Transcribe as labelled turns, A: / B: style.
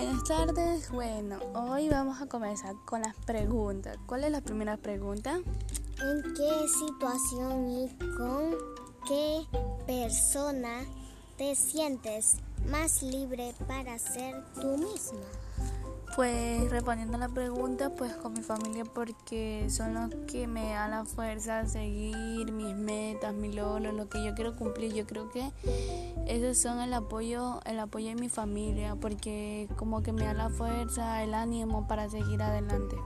A: Buenas tardes. Bueno, hoy vamos a comenzar con las preguntas. ¿Cuál es la primera pregunta?
B: ¿En qué situación y con qué persona te sientes más libre para ser tú misma?
A: Pues respondiendo a la pregunta, pues con mi familia porque son los que me dan la fuerza a seguir mis metas, mi logros, lo que yo quiero cumplir. Yo creo que esos son el apoyo, el apoyo de mi familia porque como que me da la fuerza, el ánimo para seguir adelante.